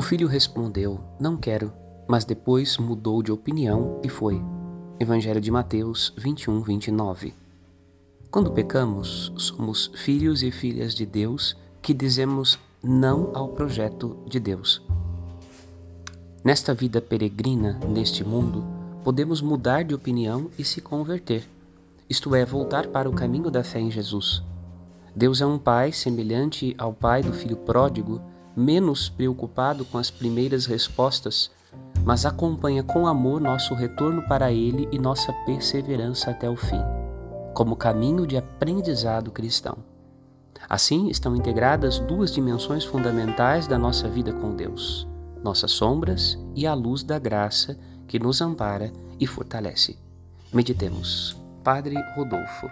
O filho respondeu: Não quero, mas depois mudou de opinião e foi. Evangelho de Mateus 21, 29. Quando pecamos, somos filhos e filhas de Deus que dizemos não ao projeto de Deus. Nesta vida peregrina, neste mundo, podemos mudar de opinião e se converter, isto é, voltar para o caminho da fé em Jesus. Deus é um pai semelhante ao pai do filho pródigo, menos preocupado com as primeiras respostas, mas acompanha com amor nosso retorno para ele e nossa perseverança até o fim, como caminho de aprendizado cristão. Assim estão integradas duas dimensões fundamentais da nossa vida com Deus: nossas sombras e a luz da graça que nos ampara e fortalece. Meditemos. Padre Rodolfo.